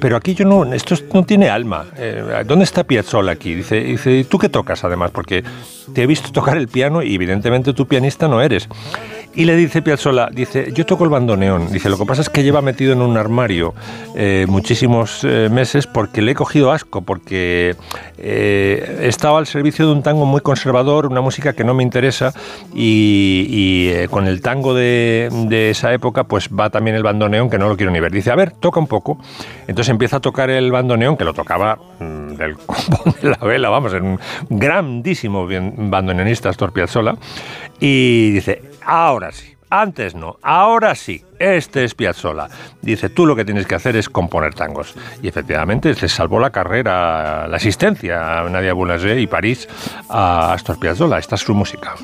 pero aquí yo no, esto no tiene alma. Eh, ¿Dónde está Piazzolla aquí? Dice, dice, ¿tú qué tocas además? Porque te he visto tocar el piano y evidentemente tú pianista no eres. Y le dice Piazzolla, dice, yo toco el bandoneón. Dice, lo que pasa es que lleva metido en un armario eh, muchísimos eh, meses porque le he cogido asco, porque eh, estaba al servicio un tango muy conservador, una música que no me interesa y, eh, con el tango de, esa época pues va también el bandoneón que no lo quiero ni ver. Dice, a ver, toca un poco. Entonces empieza a tocar el bandoneón que lo tocaba mm, del compón de la vela, vamos, era un grandísimo bandoneonista Astor Piazzolla y dice, ahora sí. Antes no, ahora sí, este es Piazzolla. Dice, tú lo que tienes que hacer es componer tangos. Y efectivamente se salvó la carrera, la asistencia a Nadia Boulanger y París a Astor Piazzolla. Esta es su música.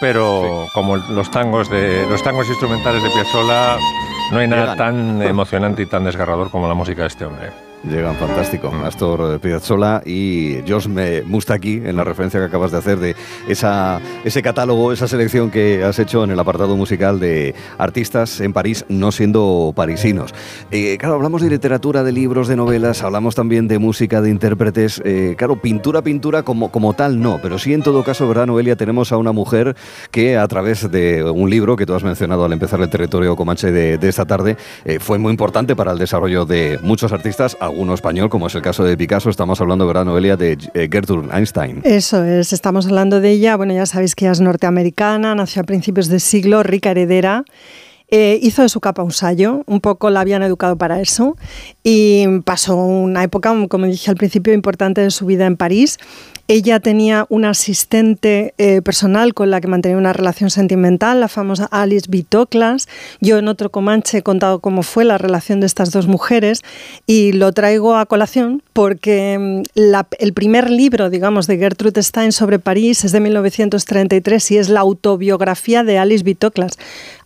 Pero como los tangos de los tangos instrumentales de Piazzolla, no hay nada tan emocionante y tan desgarrador como la música de este hombre. Llegan fantástico. Astor Piazzolla y Josh Mustaki, en la referencia que acabas de hacer de esa, ese catálogo, esa selección que has hecho en el apartado musical de artistas en París, no siendo parisinos. Eh, claro, hablamos de literatura, de libros, de novelas, hablamos también de música, de intérpretes. Eh, claro, pintura, pintura como, como tal no, pero sí en todo caso, ¿verdad, Noelia? Tenemos a una mujer que a través de un libro que tú has mencionado al empezar el territorio comanche de, de esta tarde, eh, fue muy importante para el desarrollo de muchos artistas alguno español, como es el caso de Picasso. Estamos hablando, ¿verdad, Noelia, de eh, Gertrude Einstein? Eso es, estamos hablando de ella. Bueno, ya sabéis que ella es norteamericana, nació a principios de siglo, rica heredera. Eh, hizo de su capa un sayo, un poco la habían educado para eso y pasó una época, como dije al principio, importante de su vida en París. Ella tenía una asistente eh, personal con la que mantenía una relación sentimental, la famosa Alice Bitoclas. Yo en otro Comanche he contado cómo fue la relación de estas dos mujeres y lo traigo a colación porque mm, el primer libro, digamos, de Gertrude Stein sobre París es de 1933 y es la autobiografía de Alice Bitoclas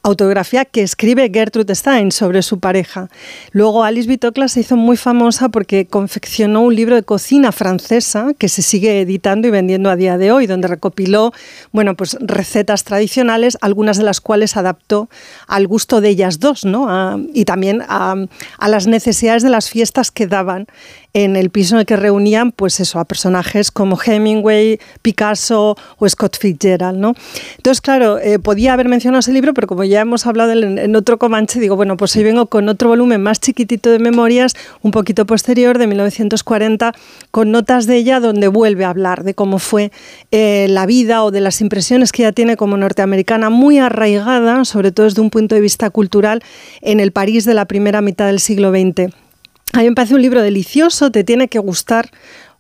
autobiografía que escribe Gertrude Stein sobre su pareja. Luego Alice Bitoclas se hizo muy famosa porque confeccionó un libro de cocina francesa que se sigue editando y vendiendo a día de hoy, donde recopiló bueno, pues recetas tradicionales, algunas de las cuales adaptó al gusto de ellas dos, ¿no? y también a, a las necesidades de las fiestas que daban en el piso en el que reunían, pues eso, a personajes como Hemingway, Picasso o Scott Fitzgerald, ¿no? Entonces, claro, eh, podía haber mencionado ese libro, pero como ya hemos hablado en, otro Comanche, digo, bueno, pues hoy vengo con otro volumen más chiquitito de memorias, un poquito posterior, de 1940, con notas de ella donde vuelve a hablar de cómo fue eh, la vida o de las impresiones que ella tiene como norteamericana, muy arraigada, sobre todo desde un punto de vista cultural, en el París de la primera mitad del siglo XX. A mí me parece un libro delicioso, te tiene que gustar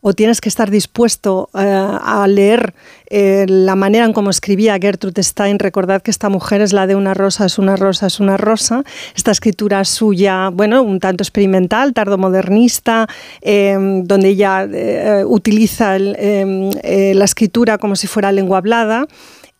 o tienes que estar dispuesto eh, a leer eh, la manera en cómo escribía Gertrude Stein. Recordad que esta mujer es la de una rosa, es una rosa, es una rosa. Esta escritura suya, bueno, un tanto experimental, tardomodernista, eh, donde ella utiliza la escritura como si fuera lengua hablada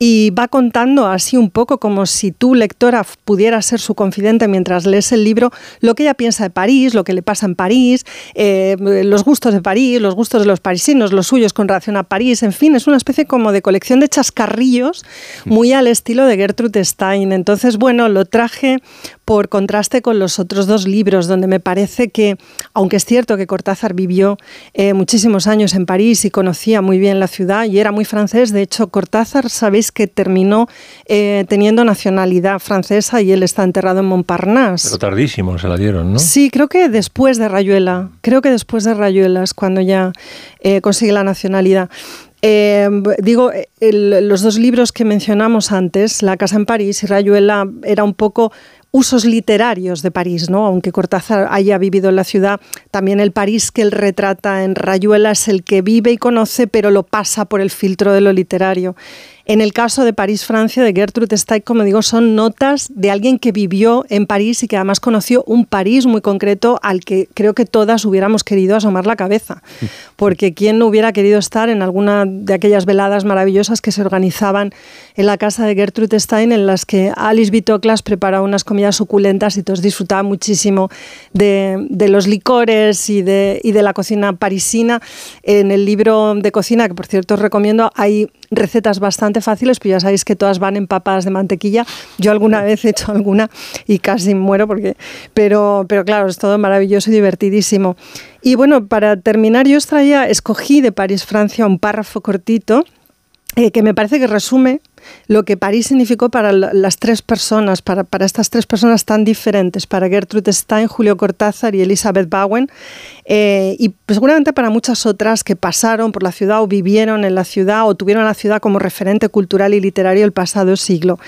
y va contando así un poco como si tú, lectora, pudieras ser su confidente mientras lees el libro, lo que ella piensa de París, lo que le pasa en París, eh, los gustos de París, los gustos de los parisinos, los suyos con relación a París, en fin, es una especie como de colección de chascarrillos muy al estilo de Gertrude Stein. Entonces, bueno, lo traje por contraste con los otros dos libros, donde me parece que, aunque es cierto que Cortázar vivió eh, muchísimos años en París y conocía muy bien la ciudad y era muy francés, de hecho Cortázar, sabéis que terminó eh, teniendo nacionalidad francesa y él está enterrado en Montparnasse. Pero tardísimo se la dieron, ¿no? Sí, creo que después de Rayuela, creo que después de Rayuela es cuando ya eh, consigue la nacionalidad. digo, los dos libros que mencionamos antes, La Casa en París y Rayuela, era un poco usos literarios de París, ¿no? Aunque Cortázar haya vivido en la ciudad, también el París que él retrata en Rayuela es el que vive y conoce, pero lo pasa por el filtro de lo literario. En el caso de París, Francia, de Gertrude Stein, como digo, son notas de alguien que vivió en París y que además conoció un París muy concreto al que creo que todas hubiéramos querido asomar la cabeza. Porque quién no hubiera querido estar en alguna de aquellas veladas maravillosas que se organizaban en la casa de Gertrude Stein, en las que Alice Bitoclas preparaba unas comidas suculentas y todos disfrutaban muchísimo de, de los licores y de, y de la cocina parisina. En el libro de cocina, que por cierto os recomiendo, hay recetas bastante fáciles, pero ya sabéis que todas van empapadas de mantequilla. Yo alguna vez he hecho alguna y casi muero porque, pero, pero claro, es todo maravilloso y divertidísimo. Y bueno, para terminar, yo os traía, escogí de París, Francia, un párrafo cortito eh, que me parece que resume lo que París significó para las tres personas, para, para, estas tres personas tan diferentes, para Gertrude Stein, Julio Cortázar y Elizabeth Bowen, eh, y seguramente para muchas otras que pasaron por la ciudad o vivieron en la ciudad o tuvieron la ciudad como referente cultural y literario el pasado siglo.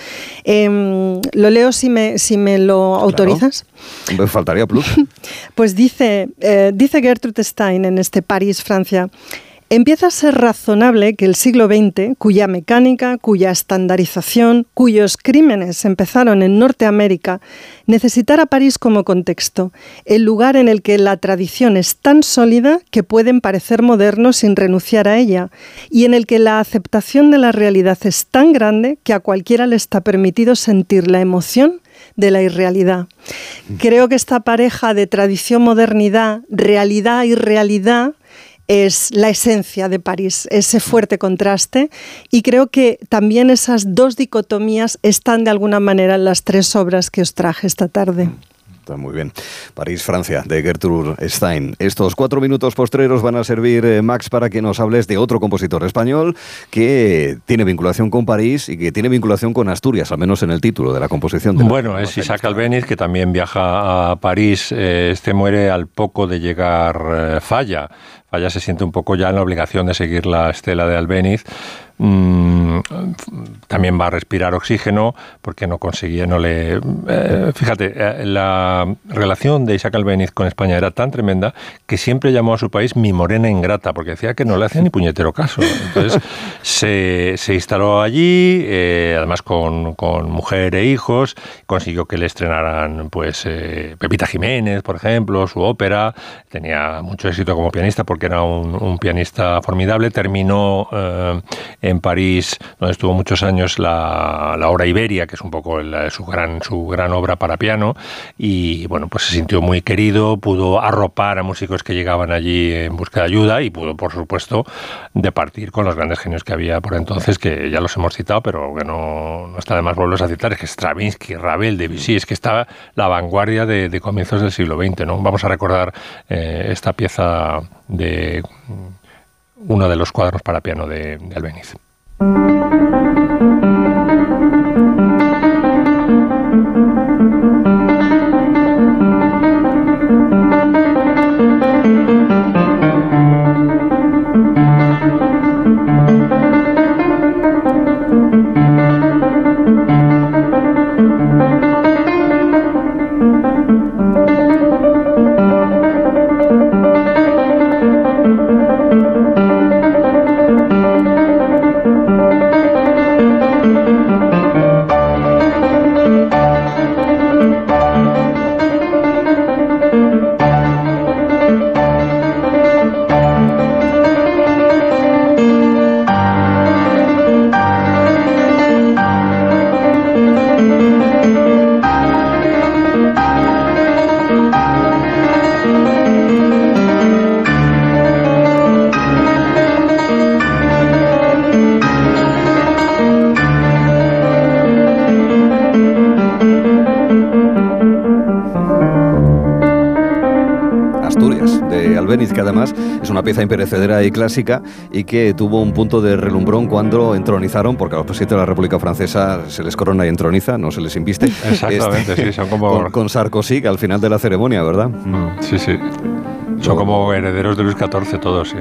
Eh, lo leo si me, si me lo autorizas. Me faltaría plus. pues dice, eh, dice Gertrude Stein en este París, Francia, Empieza a ser razonable que el siglo XX, cuya mecánica, cuya estandarización, cuyos crímenes empezaron en Norteamérica, necesitara París como contexto, el lugar en el que la tradición es tan sólida que pueden parecer modernos sin renunciar a ella, y en el que la aceptación de la realidad es tan grande que a cualquiera le está permitido sentir la emoción de la irrealidad. Creo que esta pareja de tradición-modernidad, realidad y realidad, es la esencia de París, ese fuerte contraste. Y creo que también esas dos dicotomías están de alguna manera en las tres obras que os traje esta tarde. Está muy bien. París, Francia, de Gertrude Stein. Estos cuatro minutos postreros van a servir, eh, Max, para que nos hables de otro compositor español que tiene vinculación con París y que tiene vinculación con Asturias, al menos en el título de la composición. De bueno, es Isaac Albéniz, que también viaja a París. Eh, este muere al poco de llegar eh, Falla. Falla se siente un poco ya en la obligación de seguir la estela de Albéniz. Mm, también va a respirar oxígeno porque no conseguía, no le... Eh, fíjate, eh, la relación de Isaac Albéniz con España era tan tremenda que siempre llamó a su país mi morena ingrata porque decía que no le hacía ni puñetero caso. Entonces se, se instaló allí, eh, además con, con, mujer e hijos, consiguió que le estrenaran pues Pepita Jiménez, por ejemplo, su ópera, tenía mucho éxito como pianista porque era un, un pianista formidable, terminó en París, donde estuvo muchos años la, obra Iberia, que es un poco su, gran, su gran obra para piano, y bueno, pues se sintió muy querido, pudo arropar a músicos que llegaban allí en busca de ayuda y pudo, por supuesto, departir con los grandes genios que había por entonces, que ya los hemos citado, pero que no, no está de más volverlos a citar, es que Stravinsky, Ravel, Debussy, es que estaba la vanguardia de, de comienzos del siglo XX, ¿no? Vamos a recordar eh, esta pieza de uno de los cuadros para piano de, de Albéniz. Pieza imperecedera y clásica y que tuvo un punto de relumbrón cuando entronizaron, porque a los presidentes de la República Francesa se les corona y entroniza, no se les inviste. Exactamente, este, sí, son como... Con, Sarkozy al final de la ceremonia, ¿verdad? Mm, sí, sí. Son como herederos de Luis XIV todos, sí.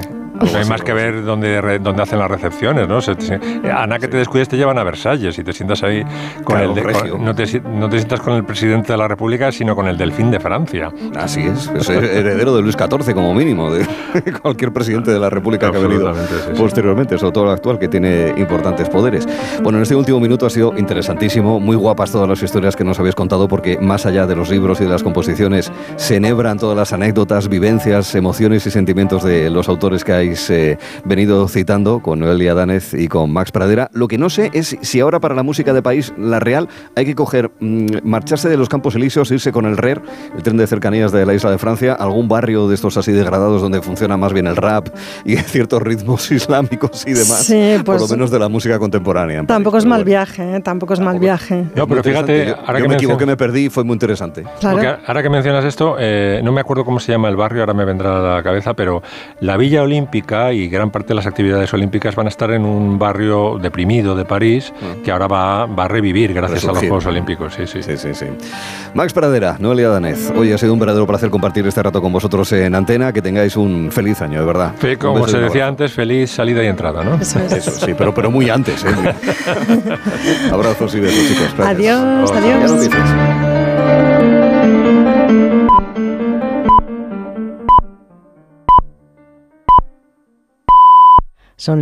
No hay más que ver dónde, dónde hacen las recepciones, ¿no? Se- se- Ana, que te descuides, te llevan a Versalles y te sientas ahí con Claro, el... de- con- no, te, no te sientas con el presidente de la República, sino con el delfín de Francia. Así es, es heredero de Luis XIV como mínimo, de cualquier presidente de la República que ha venido sí, posteriormente, sobre todo el actual, que tiene importantes poderes. Bueno, en este último minuto ha sido interesantísimo, muy guapas todas las historias que nos habéis contado, porque más allá de los libros y de las composiciones, se enhebran todas las anécdotas, vivencias, emociones y sentimientos de los autores que habéis eh, venido citando, con Noelia Danez y con Max Pradera. Lo que no sé es si ahora para la música de país, la real, hay que coger, mm, marcharse de los Campos Elíseos, irse con el RER, el tren de cercanías de la isla de Francia, algún barrio de estos así degradados donde funciona más bien el rap y ciertos ritmos islámicos y demás, Sí, por pues- lo menos de la música contemporánea. Tampoco es mal bueno. viaje, ¿eh? tampoco es mal viaje. No, pero fíjate. Yo- ahora yo que me equivoqué, me perdí, fue muy interesante. Claro. Porque ahora que mencionas esto, eh, no me acuerdo cómo se llama el barrio, ahora me vendrá a la cabeza, pero la Villa Olímpica y gran parte de las actividades olímpicas van a estar en un barrio deprimido de París que ahora va, va a revivir gracias a los. Juegos Olímpicos. Sí, sí. Sí, sí, sí. Max Pradera, Noelia Danez, hoy ha sido un verdadero placer compartir este rato con vosotros en Antena, que tengáis un feliz año, de verdad. Un Como se decía abrazo. antes, feliz salida y entrada, ¿no? Eso es. Eso sí, pero, pero muy antes. ¿eh? Abrazos y besos, chicos. Gracias. Adiós, adiós. son